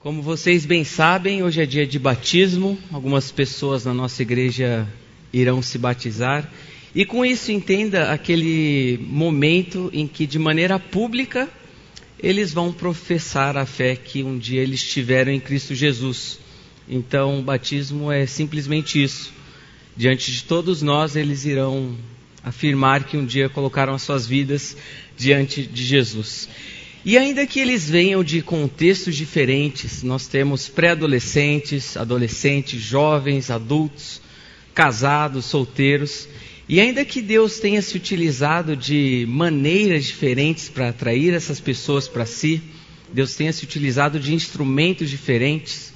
Como vocês bem sabem, hoje é dia de batismo. Algumas pessoas na nossa igreja irão se batizar. E com isso, entenda aquele momento em que, de maneira pública, eles vão professar a fé que um dia eles tiveram em Cristo Jesus. Então, o batismo é simplesmente isso. Diante de todos nós, eles irão afirmar que um dia colocaram as suas vidas diante de Jesus. E ainda que eles venham de contextos diferentes, nós temos pré-adolescentes, adolescentes, jovens, adultos, casados, solteiros, e ainda que Deus tenha se utilizado de maneiras diferentes para atrair essas pessoas para si, Deus tenha se utilizado de instrumentos diferentes,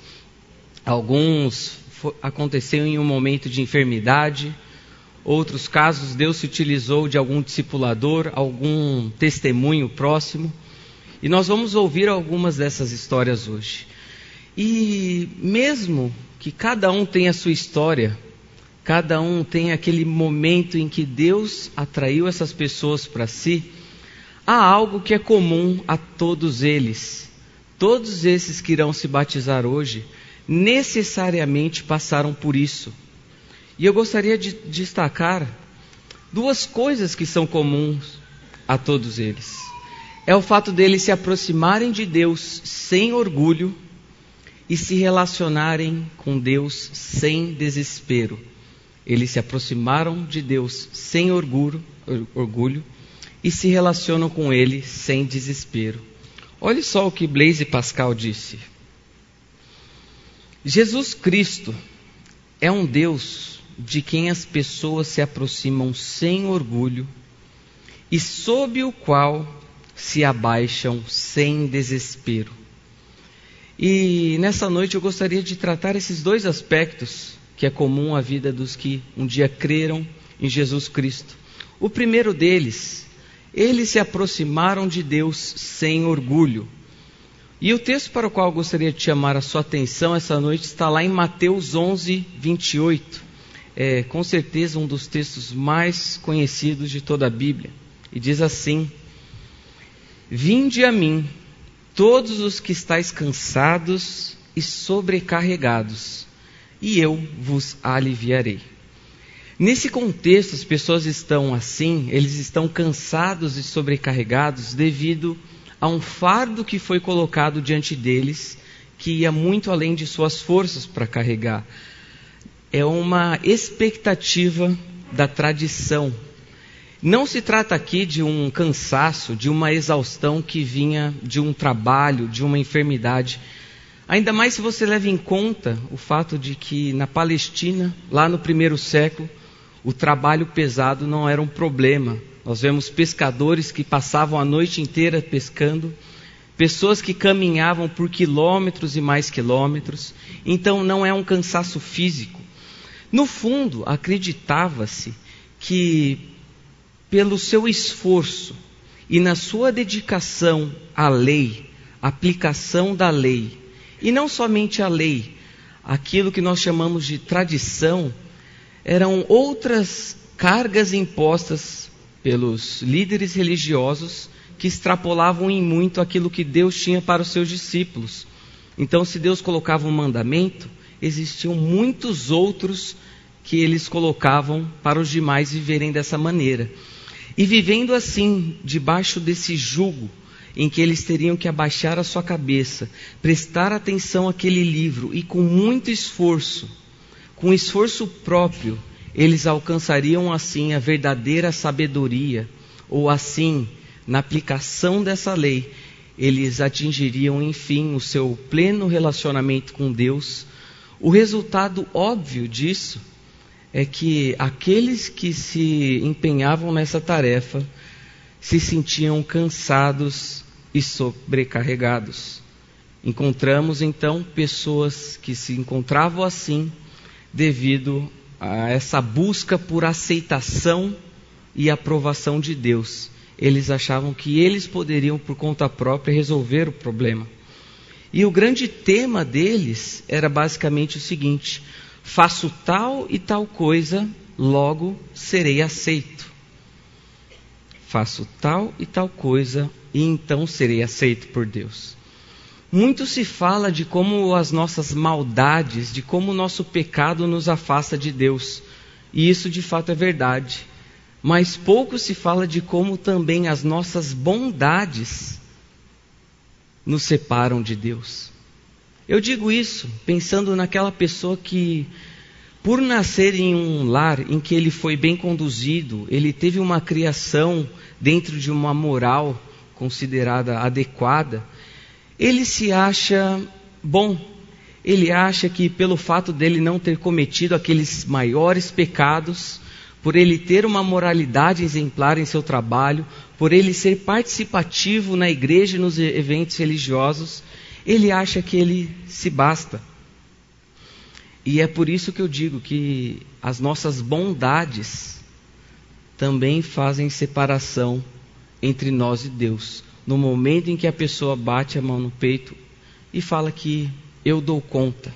alguns aconteceram em um momento de enfermidade, outros casos Deus se utilizou de algum discipulador, algum testemunho próximo. E nós vamos ouvir algumas dessas histórias hoje. E mesmo que cada um tenha a sua história, cada um tem aquele momento em que Deus atraiu essas pessoas para si, há algo que é comum a todos eles. Todos esses que irão se batizar hoje necessariamente passaram por isso. E eu gostaria de destacar duas coisas que são comuns a todos eles é o fato deles se aproximarem de Deus sem orgulho e se relacionarem com Deus sem desespero. Eles se aproximaram de Deus sem orgulho, orgulho e se relacionam com Ele sem desespero. Olhe só o que Blaise Pascal disse. Jesus Cristo é um Deus de quem as pessoas se aproximam sem orgulho e sob o qual se abaixam sem desespero. E nessa noite eu gostaria de tratar esses dois aspectos que é comum à vida dos que um dia creram em Jesus Cristo. O primeiro deles, eles se aproximaram de Deus sem orgulho. E o texto para o qual eu gostaria de chamar a sua atenção essa noite está lá em Mateus 11, 28. É com certeza um dos textos mais conhecidos de toda a Bíblia. E diz assim: Vinde a mim, todos os que estáis cansados e sobrecarregados, e eu vos aliviarei. Nesse contexto, as pessoas estão assim, eles estão cansados e sobrecarregados devido a um fardo que foi colocado diante deles, que ia muito além de suas forças para carregar. É uma expectativa da tradição, não se trata aqui de um cansaço, de uma exaustão que vinha de um trabalho, de uma enfermidade. Ainda mais se você leva em conta o fato de que na Palestina, lá no primeiro século, o trabalho pesado não era um problema. Nós vemos pescadores que passavam a noite inteira pescando, pessoas que caminhavam por quilômetros e mais quilômetros. Então não é um cansaço físico. No fundo, acreditava-se que pelo seu esforço e na sua dedicação à lei, aplicação da lei, e não somente a lei, aquilo que nós chamamos de tradição, eram outras cargas impostas pelos líderes religiosos que extrapolavam em muito aquilo que Deus tinha para os seus discípulos. Então, se Deus colocava um mandamento, existiam muitos outros que eles colocavam para os demais viverem dessa maneira. E vivendo assim, debaixo desse jugo, em que eles teriam que abaixar a sua cabeça, prestar atenção àquele livro e com muito esforço, com esforço próprio, eles alcançariam assim a verdadeira sabedoria, ou assim, na aplicação dessa lei, eles atingiriam enfim o seu pleno relacionamento com Deus. O resultado óbvio disso é que aqueles que se empenhavam nessa tarefa se sentiam cansados e sobrecarregados. Encontramos então pessoas que se encontravam assim devido a essa busca por aceitação e aprovação de Deus. Eles achavam que eles poderiam, por conta própria, resolver o problema. E o grande tema deles era basicamente o seguinte: faço tal e tal coisa, logo serei aceito. Faço tal e tal coisa, e então serei aceito por Deus. Muito se fala de como as nossas maldades, de como o nosso pecado nos afasta de Deus. E isso de fato é verdade. Mas pouco se fala de como também as nossas bondades nos separam de Deus. Eu digo isso pensando naquela pessoa que, por nascer em um lar em que ele foi bem conduzido, ele teve uma criação dentro de uma moral considerada adequada, ele se acha bom. Ele acha que pelo fato dele não ter cometido aqueles maiores pecados, por ele ter uma moralidade exemplar em seu trabalho, por ele ser participativo na igreja e nos eventos religiosos, ele acha que ele se basta. E é por isso que eu digo que as nossas bondades também fazem separação entre nós e Deus no momento em que a pessoa bate a mão no peito e fala que eu dou conta.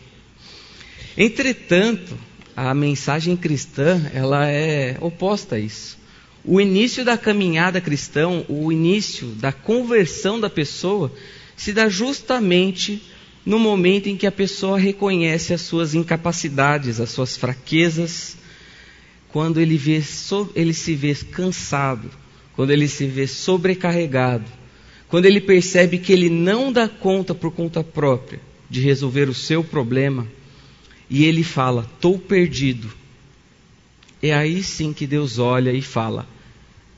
Entretanto, a mensagem cristã, ela é oposta a isso. O início da caminhada cristã, o início da conversão da pessoa, se dá justamente no momento em que a pessoa reconhece as suas incapacidades, as suas fraquezas, quando ele, vê, ele se vê cansado, quando ele se vê sobrecarregado, quando ele percebe que ele não dá conta por conta própria de resolver o seu problema, e ele fala: estou perdido. É aí sim que Deus olha e fala: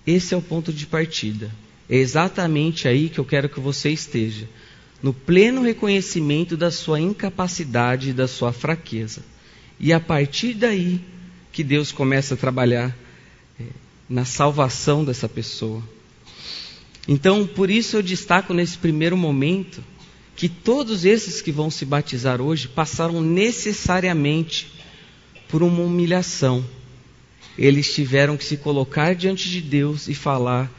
esse é o ponto de partida. É exatamente aí que eu quero que você esteja, no pleno reconhecimento da sua incapacidade e da sua fraqueza. E a partir daí que Deus começa a trabalhar é, na salvação dessa pessoa. Então, por isso eu destaco nesse primeiro momento que todos esses que vão se batizar hoje passaram necessariamente por uma humilhação. Eles tiveram que se colocar diante de Deus e falar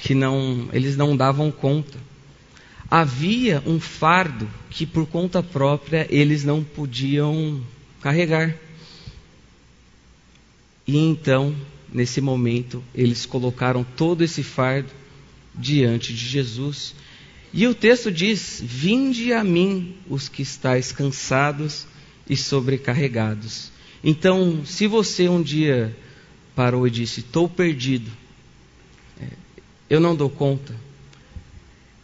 que não, eles não davam conta. Havia um fardo que por conta própria eles não podiam carregar. E então, nesse momento, eles colocaram todo esse fardo diante de Jesus. E o texto diz: Vinde a mim os que estáis cansados e sobrecarregados. Então, se você um dia parou e disse: Estou perdido, eu não dou conta,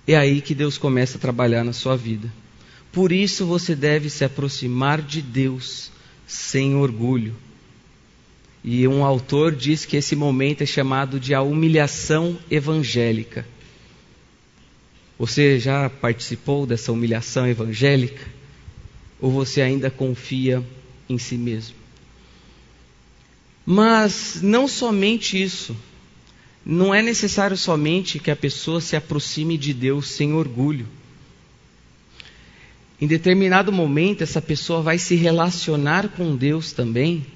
é aí que Deus começa a trabalhar na sua vida. Por isso você deve se aproximar de Deus sem orgulho. E um autor diz que esse momento é chamado de a humilhação evangélica. Você já participou dessa humilhação evangélica? Ou você ainda confia em si mesmo? Mas não somente isso. Não é necessário somente que a pessoa se aproxime de Deus sem orgulho. Em determinado momento, essa pessoa vai se relacionar com Deus também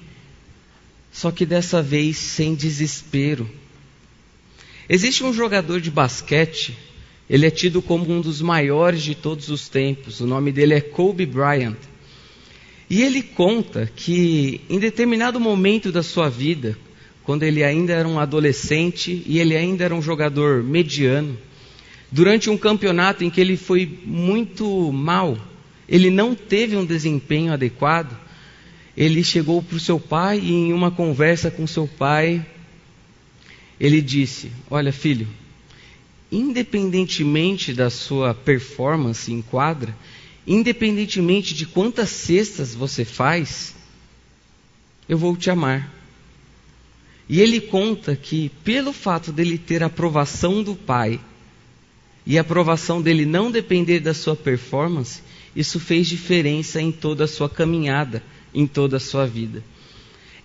só que dessa vez sem desespero. Existe um jogador de basquete, ele é tido como um dos maiores de todos os tempos, o nome dele é Kobe Bryant. E ele conta que em determinado momento da sua vida, quando ele ainda era um adolescente e ele ainda era um jogador mediano, durante um campeonato em que ele foi muito mal, ele não teve um desempenho adequado, ele chegou para o seu pai e, em uma conversa com seu pai, ele disse: Olha, filho, independentemente da sua performance em quadra, independentemente de quantas cestas você faz, eu vou te amar. E ele conta que, pelo fato dele ter a aprovação do pai, e a aprovação dele não depender da sua performance, isso fez diferença em toda a sua caminhada em toda a sua vida.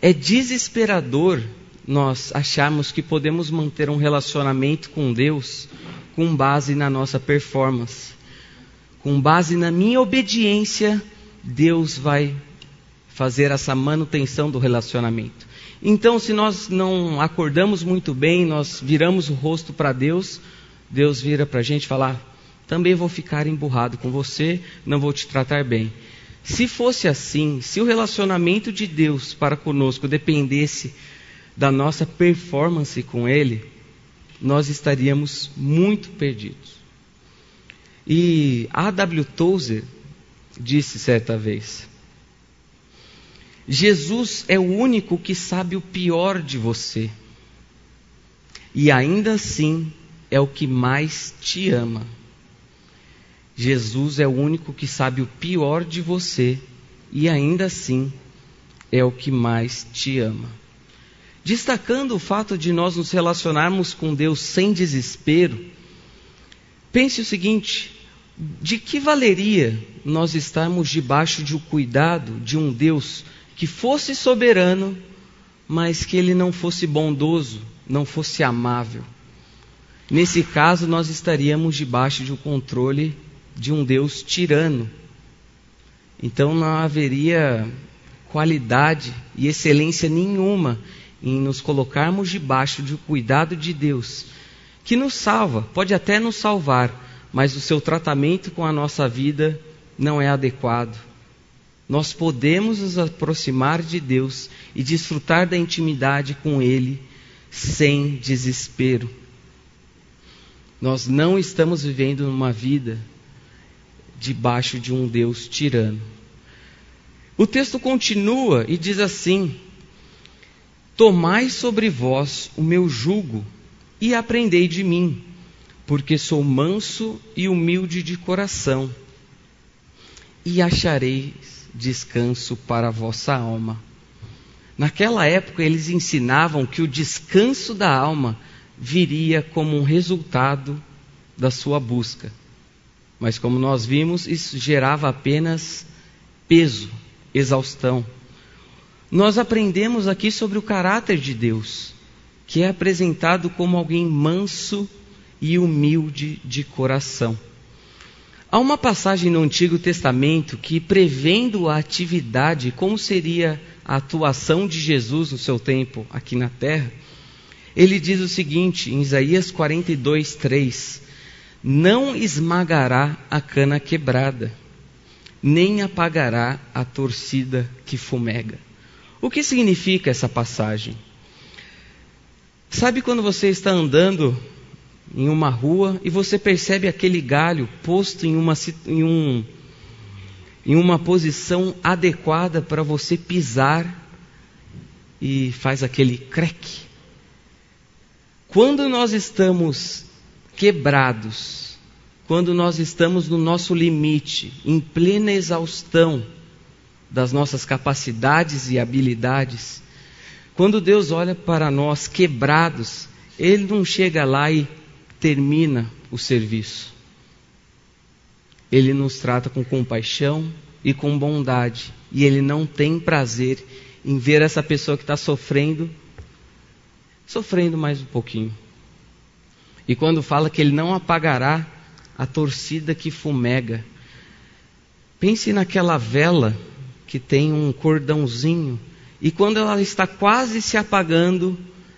É desesperador nós acharmos que podemos manter um relacionamento com Deus com base na nossa performance. Com base na minha obediência, Deus vai fazer essa manutenção do relacionamento. Então, se nós não acordamos muito bem, nós viramos o rosto para Deus, Deus vira para a gente falar: também vou ficar emburrado com você, não vou te tratar bem. Se fosse assim, se o relacionamento de Deus para conosco dependesse da nossa performance com Ele, nós estaríamos muito perdidos. E A.W. Tozer disse certa vez: Jesus é o único que sabe o pior de você, e ainda assim é o que mais te ama. Jesus é o único que sabe o pior de você, e ainda assim é o que mais te ama. Destacando o fato de nós nos relacionarmos com Deus sem desespero, pense o seguinte: de que valeria nós estarmos debaixo de um cuidado de um Deus que fosse soberano, mas que ele não fosse bondoso, não fosse amável? Nesse caso, nós estaríamos debaixo de um controle de um Deus tirano. Então não haveria qualidade e excelência nenhuma em nos colocarmos debaixo do cuidado de Deus, que nos salva, pode até nos salvar, mas o seu tratamento com a nossa vida não é adequado. Nós podemos nos aproximar de Deus e desfrutar da intimidade com Ele sem desespero. Nós não estamos vivendo uma vida debaixo de um Deus tirano. O texto continua e diz assim: Tomai sobre vós o meu jugo e aprendei de mim, porque sou manso e humilde de coração, e achareis descanso para a vossa alma. Naquela época eles ensinavam que o descanso da alma viria como um resultado da sua busca. Mas como nós vimos, isso gerava apenas peso, exaustão. Nós aprendemos aqui sobre o caráter de Deus, que é apresentado como alguém manso e humilde de coração. Há uma passagem no Antigo Testamento que, prevendo a atividade, como seria a atuação de Jesus no seu tempo aqui na terra, ele diz o seguinte, em Isaías 42, 3: Não esmagará a cana quebrada nem apagará a torcida que fumega. O que significa essa passagem? Sabe quando você está andando em uma rua e você percebe aquele galho posto em uma, em um, em uma posição adequada para você pisar e faz aquele creque? Quando nós estamos quebrados, quando nós estamos no nosso limite, em plena exaustão das nossas capacidades e habilidades, quando Deus olha para nós quebrados, Ele não chega lá e termina o serviço. Ele nos trata com compaixão e com bondade, e Ele não tem prazer em ver essa pessoa que está sofrendo, sofrendo mais um pouquinho. E quando fala que Ele não apagará a torcida que fumega. Pense naquela vela que tem um cordãozinho e quando ela está quase se apagando,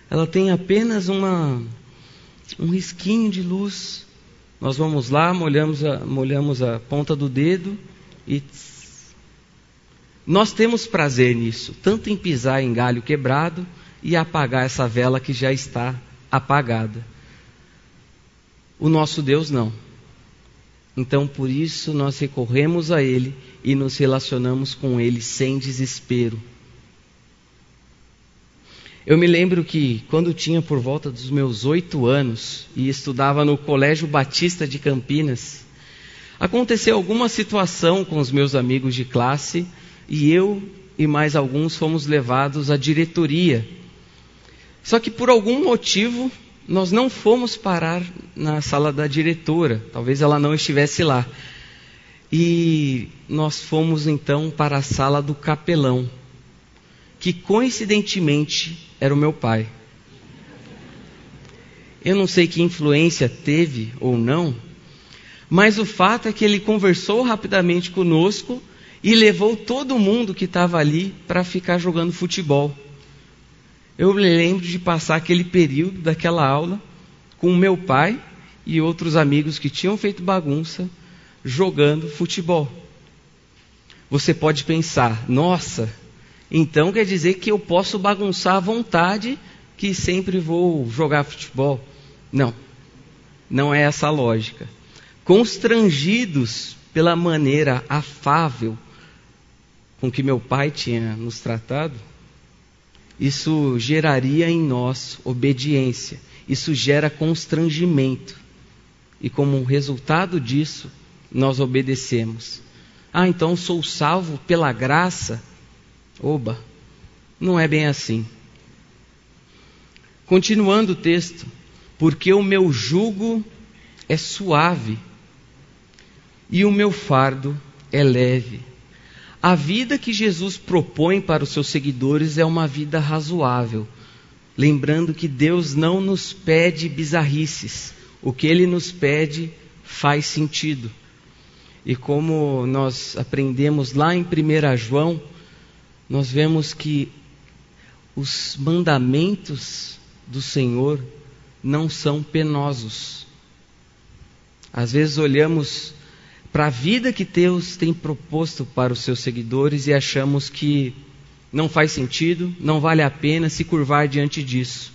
ela tem apenas uma, um risquinho de luz. Nós vamos lá, molhamos a, molhamos a ponta do dedo e nós temos prazer nisso, tanto em pisar em galho quebrado e apagar essa vela que já está apagada. O nosso Deus não. Então, por isso, nós recorremos a Ele e nos relacionamos com Ele sem desespero. Eu me lembro que, quando tinha por volta dos meus oito anos e estudava no Colégio Batista de Campinas, aconteceu alguma situação com os meus amigos de classe e eu e mais alguns fomos levados à diretoria. Só que por algum motivo nós não fomos parar na sala da diretora, talvez ela não estivesse lá. E nós fomos então para a sala do capelão, que coincidentemente era o meu pai. Eu não sei que influência teve ou não, mas o fato é que ele conversou rapidamente conosco e levou todo mundo que estava ali para ficar jogando futebol. Eu me lembro de passar aquele período daquela aula com meu pai e outros amigos que tinham feito bagunça jogando futebol. Você pode pensar, nossa, então quer dizer que eu posso bagunçar à vontade que sempre vou jogar futebol? Não, não é essa a lógica. constrangidos pela maneira afável com que meu pai tinha nos tratado, isso geraria em nós obediência, isso gera constrangimento. E como resultado disso, nós obedecemos. Ah, então sou salvo pela graça? Oba, não é bem assim. Continuando o texto, porque o meu jugo é suave e o meu fardo é leve. A vida que Jesus propõe para os seus seguidores é uma vida razoável, lembrando que Deus não nos pede bizarrices, o que ele nos pede faz sentido. E como nós aprendemos lá em 1 João, nós vemos que os mandamentos do Senhor não são penosos. Às vezes olhamos para a vida que Deus tem proposto para os seus seguidores e achamos que não faz sentido, não vale a pena se curvar diante disso.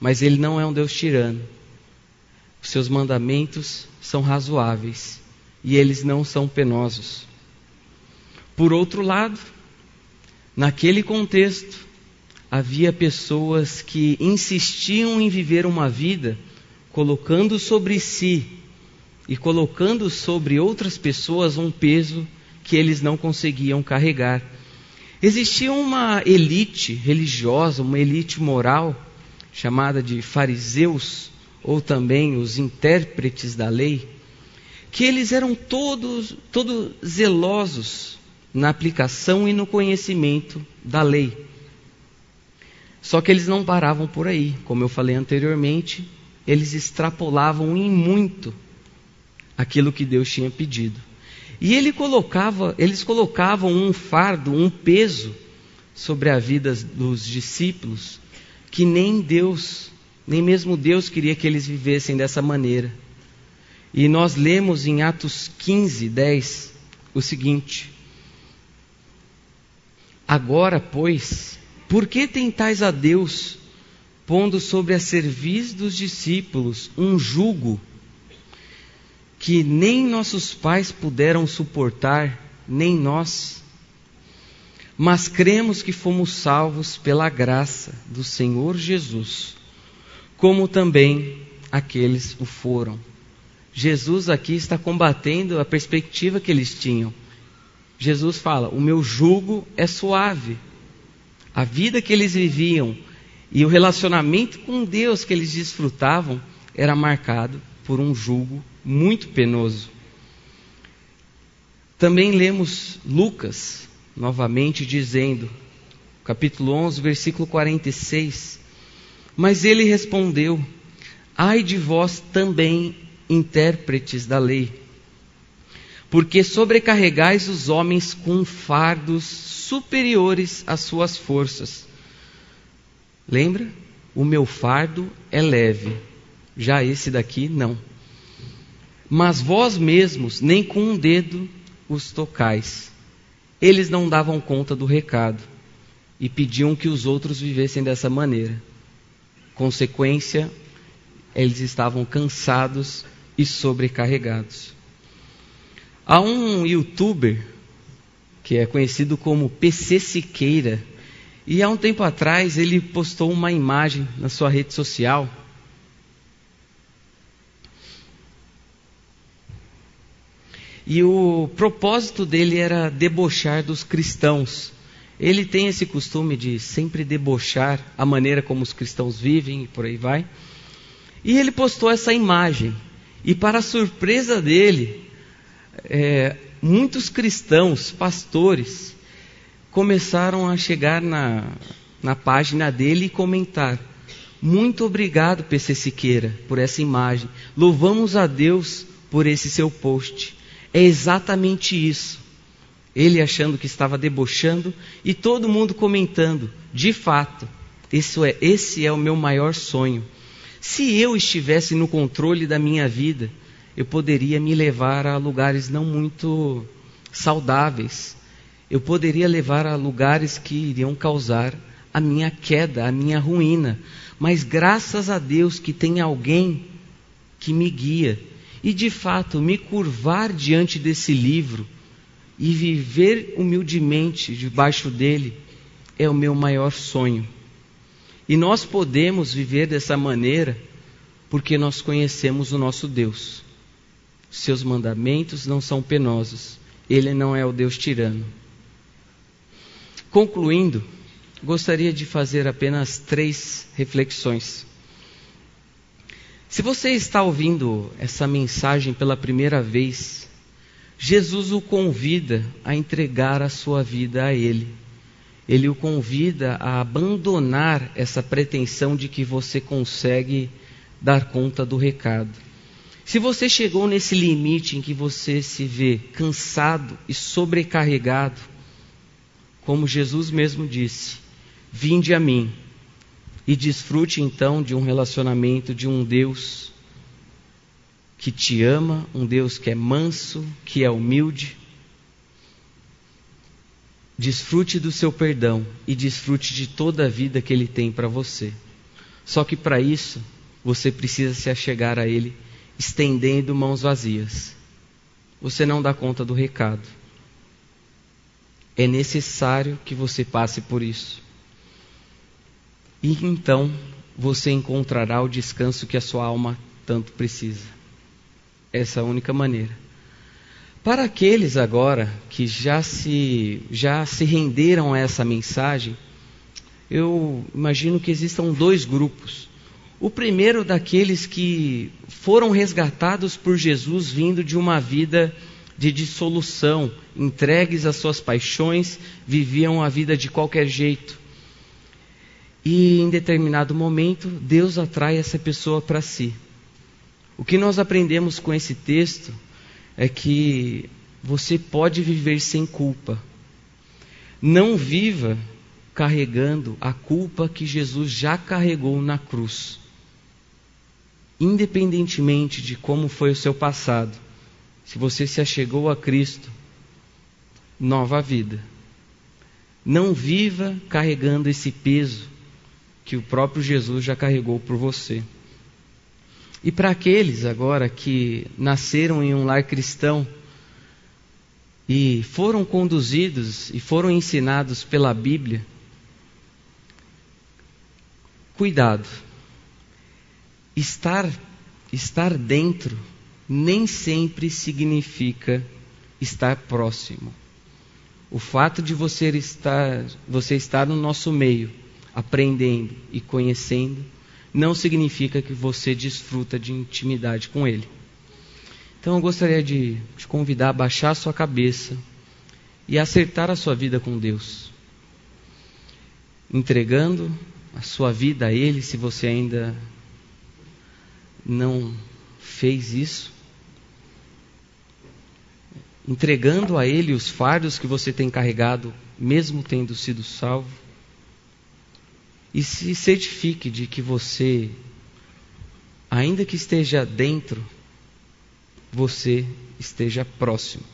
Mas Ele não é um Deus tirano. Os seus mandamentos são razoáveis e eles não são penosos. Por outro lado, naquele contexto, havia pessoas que insistiam em viver uma vida colocando sobre si e colocando sobre outras pessoas um peso que eles não conseguiam carregar. Existia uma elite religiosa, uma elite moral, chamada de fariseus, ou também os intérpretes da lei, que eles eram todos, todos zelosos na aplicação e no conhecimento da lei. Só que eles não paravam por aí, como eu falei anteriormente, eles extrapolavam em muito aquilo que Deus tinha pedido. E ele colocava, eles colocavam um fardo, um peso sobre a vida dos discípulos que nem Deus, nem mesmo Deus queria que eles vivessem dessa maneira. E nós lemos em Atos 15, 10 o seguinte: Agora, pois, por que tentais a Deus, pondo sobre a cerviz dos discípulos um jugo que nem nossos pais puderam suportar, nem nós. Mas cremos que fomos salvos pela graça do Senhor Jesus, como também aqueles o foram. Jesus aqui está combatendo a perspectiva que eles tinham. Jesus fala: O meu jugo é suave. A vida que eles viviam e o relacionamento com Deus que eles desfrutavam era marcado por um jugo muito penoso. Também lemos Lucas, novamente, dizendo, capítulo 11, versículo 46. Mas ele respondeu: Ai de vós também, intérpretes da lei, porque sobrecarregais os homens com fardos superiores às suas forças. Lembra? O meu fardo é leve, já esse daqui não. Mas vós mesmos nem com um dedo os tocais. Eles não davam conta do recado e pediam que os outros vivessem dessa maneira. Consequência, eles estavam cansados e sobrecarregados. Há um youtuber que é conhecido como PC Siqueira, e há um tempo atrás ele postou uma imagem na sua rede social E o propósito dele era debochar dos cristãos. Ele tem esse costume de sempre debochar a maneira como os cristãos vivem e por aí vai. E ele postou essa imagem. E para surpresa dele, é, muitos cristãos, pastores, começaram a chegar na, na página dele e comentar: Muito obrigado, PC Siqueira, por essa imagem. Louvamos a Deus por esse seu post. É exatamente isso. Ele achando que estava debochando e todo mundo comentando. De fato, isso é, esse é o meu maior sonho. Se eu estivesse no controle da minha vida, eu poderia me levar a lugares não muito saudáveis. Eu poderia levar a lugares que iriam causar a minha queda, a minha ruína. Mas graças a Deus que tem alguém que me guia, e de fato me curvar diante desse livro e viver humildemente debaixo dele é o meu maior sonho. E nós podemos viver dessa maneira porque nós conhecemos o nosso Deus. Seus mandamentos não são penosos. Ele não é o Deus tirano. Concluindo, gostaria de fazer apenas três reflexões. Se você está ouvindo essa mensagem pela primeira vez, Jesus o convida a entregar a sua vida a Ele. Ele o convida a abandonar essa pretensão de que você consegue dar conta do recado. Se você chegou nesse limite em que você se vê cansado e sobrecarregado, como Jesus mesmo disse, vinde a mim e desfrute então de um relacionamento de um Deus que te ama, um Deus que é manso, que é humilde. Desfrute do seu perdão e desfrute de toda a vida que Ele tem para você. Só que para isso, você precisa se achegar a Ele estendendo mãos vazias. Você não dá conta do recado. É necessário que você passe por isso. E então você encontrará o descanso que a sua alma tanto precisa essa única maneira. Para aqueles agora que já se, já se renderam a essa mensagem, eu imagino que existam dois grupos. O primeiro daqueles que foram resgatados por Jesus vindo de uma vida de dissolução, entregues às suas paixões, viviam a vida de qualquer jeito. E em determinado momento, Deus atrai essa pessoa para si. O que nós aprendemos com esse texto é que você pode viver sem culpa. Não viva carregando a culpa que Jesus já carregou na cruz. Independentemente de como foi o seu passado, se você se achegou a Cristo, nova vida. Não viva carregando esse peso que o próprio Jesus já carregou por você. E para aqueles agora que nasceram em um lar cristão e foram conduzidos e foram ensinados pela Bíblia, cuidado. Estar estar dentro nem sempre significa estar próximo. O fato de você estar, você estar no nosso meio, aprendendo e conhecendo, não significa que você desfruta de intimidade com Ele. Então eu gostaria de te convidar a baixar a sua cabeça e acertar a sua vida com Deus, entregando a sua vida a Ele, se você ainda não fez isso, entregando a Ele os fardos que você tem carregado, mesmo tendo sido salvo e se certifique de que você, ainda que esteja dentro, você esteja próximo.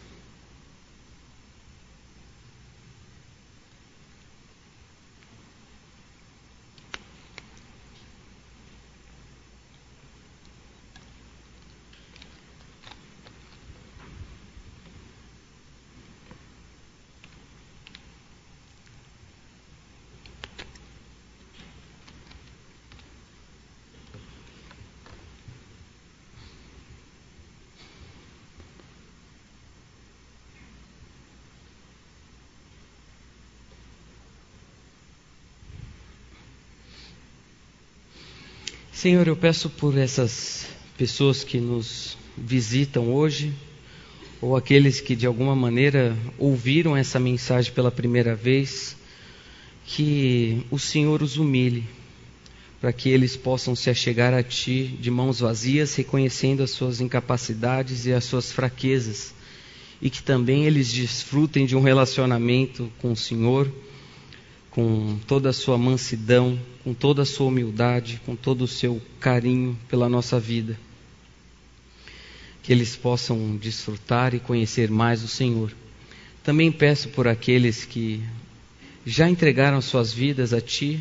Senhor, eu peço por essas pessoas que nos visitam hoje, ou aqueles que de alguma maneira ouviram essa mensagem pela primeira vez, que o Senhor os humilhe, para que eles possam se achegar a Ti de mãos vazias, reconhecendo as suas incapacidades e as suas fraquezas, e que também eles desfrutem de um relacionamento com o Senhor com toda a sua mansidão, com toda a sua humildade, com todo o seu carinho pela nossa vida. Que eles possam desfrutar e conhecer mais o Senhor. Também peço por aqueles que já entregaram suas vidas a Ti,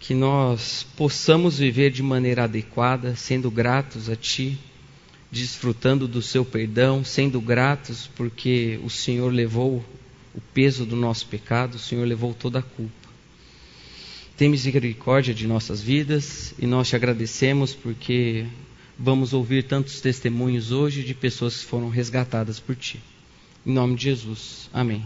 que nós possamos viver de maneira adequada, sendo gratos a Ti, desfrutando do seu perdão, sendo gratos porque o Senhor levou o peso do nosso pecado, o Senhor levou toda a culpa. Tem misericórdia de nossas vidas e nós te agradecemos porque vamos ouvir tantos testemunhos hoje de pessoas que foram resgatadas por ti. Em nome de Jesus. Amém.